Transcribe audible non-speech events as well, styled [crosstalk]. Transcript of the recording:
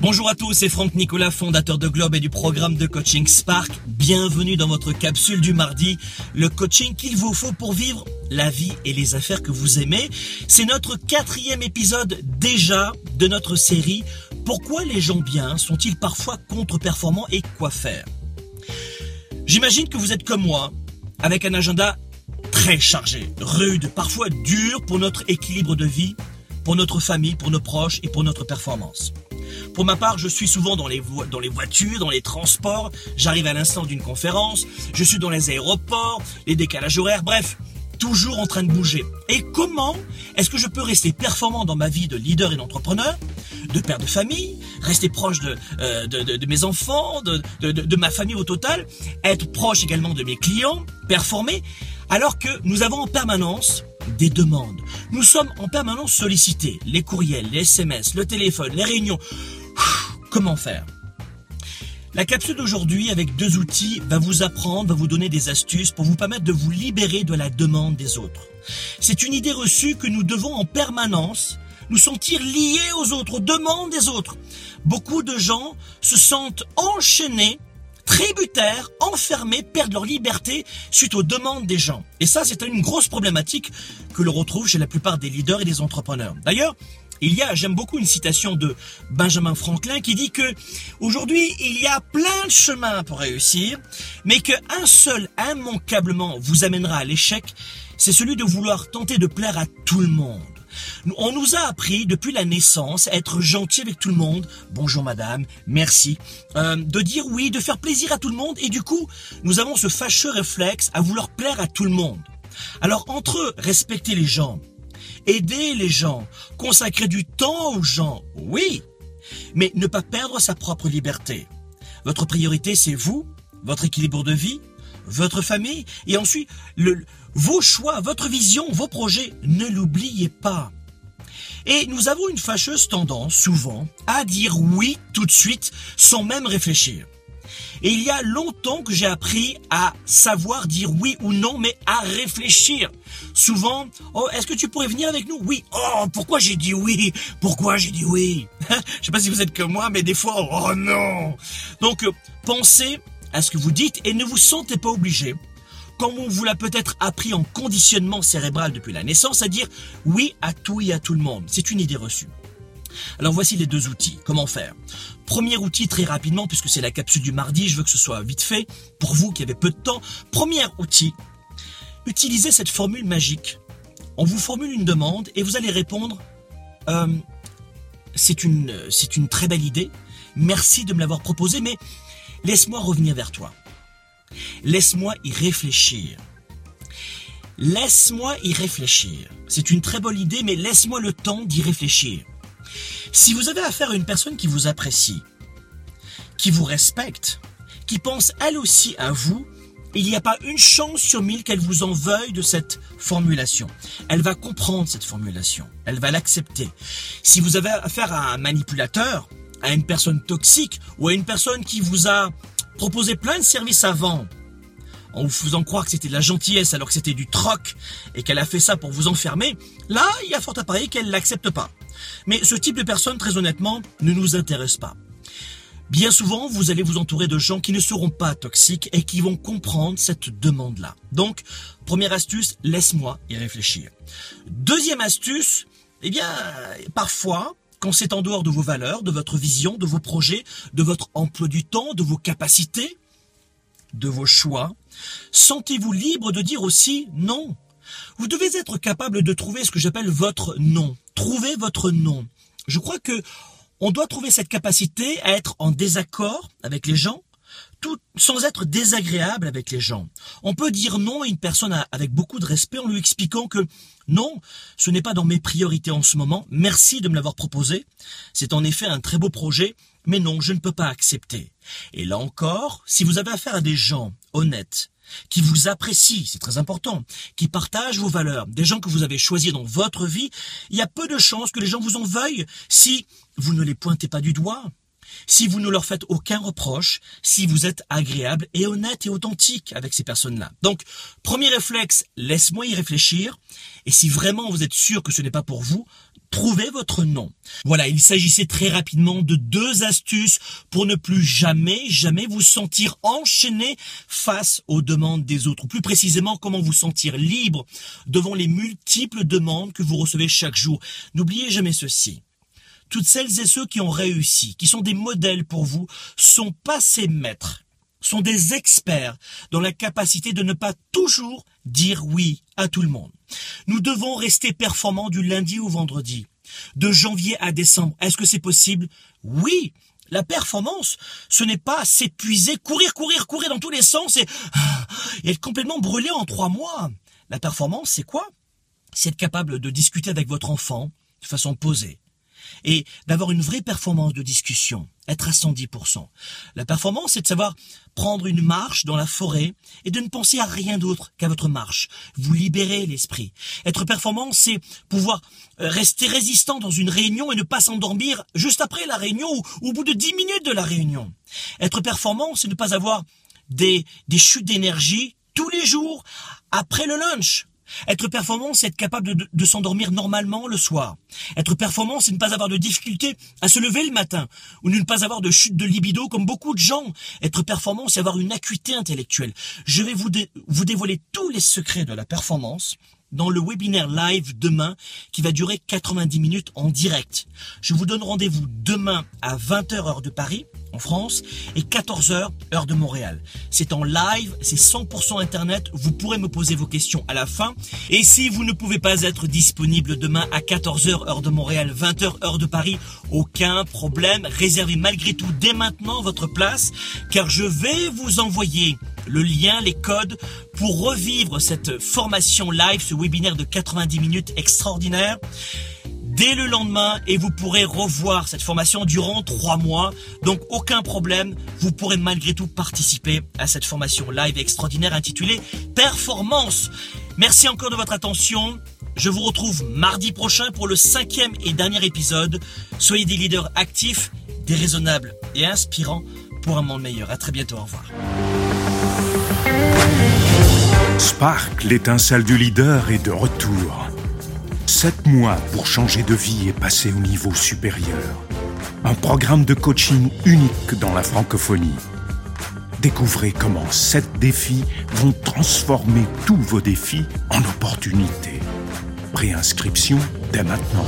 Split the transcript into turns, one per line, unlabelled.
Bonjour à tous, c'est Franck Nicolas, fondateur de Globe et du programme de coaching Spark. Bienvenue dans votre capsule du mardi, le coaching qu'il vous faut pour vivre la vie et les affaires que vous aimez. C'est notre quatrième épisode déjà de notre série Pourquoi les gens bien sont-ils parfois contre-performants et quoi faire? J'imagine que vous êtes comme moi, avec un agenda très chargé, rude, parfois dur pour notre équilibre de vie, pour notre famille, pour nos proches et pour notre performance. Pour ma part, je suis souvent dans les, voitures, dans les transports, j'arrive à l'instant d'une conférence, je suis dans les aéroports, les décalages horaires, bref, toujours en train de bouger. Et comment est-ce que je peux rester performant dans ma vie de leader et d'entrepreneur, de père de famille, rester proche de, euh, mes enfants, de, ma famille au total, être proche également de mes clients, performer, alors que nous avons en permanence des demandes. Nous sommes en permanence sollicités, les courriels, les SMS, le téléphone, les réunions. Comment faire? La capsule d'aujourd'hui avec deux outils va vous apprendre, va vous donner des astuces pour vous permettre de vous libérer de la demande des autres. C'est une idée reçue que nous devons en permanence nous sentir liés aux autres, aux demandes des autres. Beaucoup de gens se sentent enchaînés, tributaires, enfermés, perdent leur liberté suite aux demandes des gens. Et ça, c'est une grosse problématique que l'on retrouve chez la plupart des leaders et des entrepreneurs. D'ailleurs, il y a, j'aime beaucoup une citation de Benjamin Franklin qui dit que aujourd'hui il y a plein de chemins pour réussir, mais qu'un seul immanquablement vous amènera à l'échec, c'est celui de vouloir tenter de plaire à tout le monde. On nous a appris depuis la naissance à être gentil avec tout le monde, bonjour madame, merci, euh, de dire oui, de faire plaisir à tout le monde, et du coup, nous avons ce fâcheux réflexe à vouloir plaire à tout le monde. Alors entre respecter les gens, aider les gens, consacrer du temps aux gens, oui, mais ne pas perdre sa propre liberté. Votre priorité, c'est vous, votre équilibre de vie, votre famille, et ensuite vos choix, votre vision, vos projets. Ne l'oubliez pas. Et nous avons une fâcheuse tendance, souvent, à dire oui tout de suite, sans même réfléchir. Et il y a longtemps que j'ai appris à savoir dire oui ou non, mais à réfléchir. Souvent, oh, est-ce que tu pourrais venir avec nous? Oui. Oh, pourquoi j'ai dit oui? Pourquoi j'ai dit oui? [laughs] Je sais pas si vous êtes comme moi, mais des fois, oh non. Donc, euh, pensez à ce que vous dites et ne vous sentez pas obligé comme on vous l'a peut-être appris en conditionnement cérébral depuis la naissance, à dire oui à tout et à tout le monde. C'est une idée reçue. Alors voici les deux outils. Comment faire? Premier outil très rapidement, puisque c'est la capsule du mardi, je veux que ce soit vite fait, pour vous qui avez peu de temps. Premier outil, utilisez cette formule magique. On vous formule une demande et vous allez répondre euh, c'est une, c'est une très belle idée, merci de me l'avoir proposé, mais laisse-moi revenir vers toi. Laisse-moi y réfléchir. Laisse-moi y réfléchir. C'est une très bonne idée, mais laisse-moi le temps d'y réfléchir. Si vous avez affaire à une personne qui vous apprécie, qui vous respecte, qui pense elle aussi à vous, il n'y a pas une chance sur mille qu'elle vous en veuille de cette formulation. Elle va comprendre cette formulation. Elle va l'accepter. Si vous avez affaire à un manipulateur, à une personne toxique ou à une personne qui vous a proposé plein de services avant, en vous faisant croire que c'était de la gentillesse alors que c'était du troc et qu'elle a fait ça pour vous enfermer, là, il y a fort à parier qu'elle l'accepte pas. Mais ce type de personne, très honnêtement, ne nous intéresse pas. Bien souvent, vous allez vous entourer de gens qui ne seront pas toxiques et qui vont comprendre cette demande-là. Donc, première astuce, laisse-moi y réfléchir. Deuxième astuce, eh bien, parfois, quand c'est en dehors de vos valeurs, de votre vision, de vos projets, de votre emploi du temps, de vos capacités, de vos choix, sentez-vous libre de dire aussi non. Vous devez être capable de trouver ce que j'appelle votre non. Trouvez votre non. Je crois que on doit trouver cette capacité à être en désaccord avec les gens, tout sans être désagréable avec les gens. On peut dire non à une personne avec beaucoup de respect en lui expliquant que non, ce n'est pas dans mes priorités en ce moment. Merci de me l'avoir proposé. C'est en effet un très beau projet, mais non, je ne peux pas accepter. Et là encore, si vous avez affaire à des gens honnêtes, qui vous apprécient, c'est très important, qui partagent vos valeurs, des gens que vous avez choisis dans votre vie, il y a peu de chances que les gens vous en veuillent si vous ne les pointez pas du doigt, si vous ne leur faites aucun reproche, si vous êtes agréable et honnête et authentique avec ces personnes-là. Donc, premier réflexe, laisse-moi y réfléchir, et si vraiment vous êtes sûr que ce n'est pas pour vous, Trouvez votre nom. Voilà, il s'agissait très rapidement de deux astuces pour ne plus jamais, jamais vous sentir enchaîné face aux demandes des autres. Plus précisément, comment vous sentir libre devant les multiples demandes que vous recevez chaque jour. N'oubliez jamais ceci. Toutes celles et ceux qui ont réussi, qui sont des modèles pour vous, sont passés maîtres sont des experts dans la capacité de ne pas toujours dire oui à tout le monde. Nous devons rester performants du lundi au vendredi, de janvier à décembre. Est-ce que c'est possible? Oui. La performance, ce n'est pas s'épuiser, courir, courir, courir dans tous les sens et, et être complètement brûlé en trois mois. La performance, c'est quoi? C'est être capable de discuter avec votre enfant de façon posée, et d'avoir une vraie performance de discussion, être à 110%. La performance, c'est de savoir prendre une marche dans la forêt et de ne penser à rien d'autre qu'à votre marche. Vous libérez l'esprit. Être performant, c'est pouvoir euh, rester résistant dans une réunion et ne pas s'endormir juste après la réunion ou au bout de 10 minutes de la réunion. Être performant, c'est ne pas avoir des, des chutes d'énergie tous les jours après le lunch. Être performant, c'est être capable de, s'endormir normalement le soir. Être performant, c'est ne pas avoir de difficulté à se lever le matin ou ne pas avoir de chute de libido comme beaucoup de gens. Être performant, c'est avoir une acuité intellectuelle. Je vais vous, vous dévoiler tous les secrets de la performance dans le webinaire live demain qui va durer 90 minutes en direct. Je vous donne rendez-vous demain à 20h heure de Paris France et 14h heure de Montréal. C'est en live, c'est 100% internet, vous pourrez me poser vos questions à la fin. Et si vous ne pouvez pas être disponible demain à 14h heure de Montréal, 20h heure de Paris, aucun problème, réservez malgré tout dès maintenant votre place car je vais vous envoyer le lien, les codes pour revivre cette formation live, ce webinaire de 90 minutes extraordinaire dès le lendemain et vous pourrez revoir cette formation durant trois mois. Donc aucun problème, vous pourrez malgré tout participer à cette formation live extraordinaire intitulée Performance. Merci encore de votre attention. Je vous retrouve mardi prochain pour le cinquième et dernier épisode. Soyez des leaders actifs, déraisonnables et inspirants pour un monde meilleur. À très bientôt. Au revoir.
Spark, l'étincelle du leader, est de retour. Sept mois pour changer de vie et passer au niveau supérieur. Un programme de coaching unique dans la francophonie. Découvrez comment sept défis vont transformer tous vos défis en opportunités. Préinscription dès maintenant.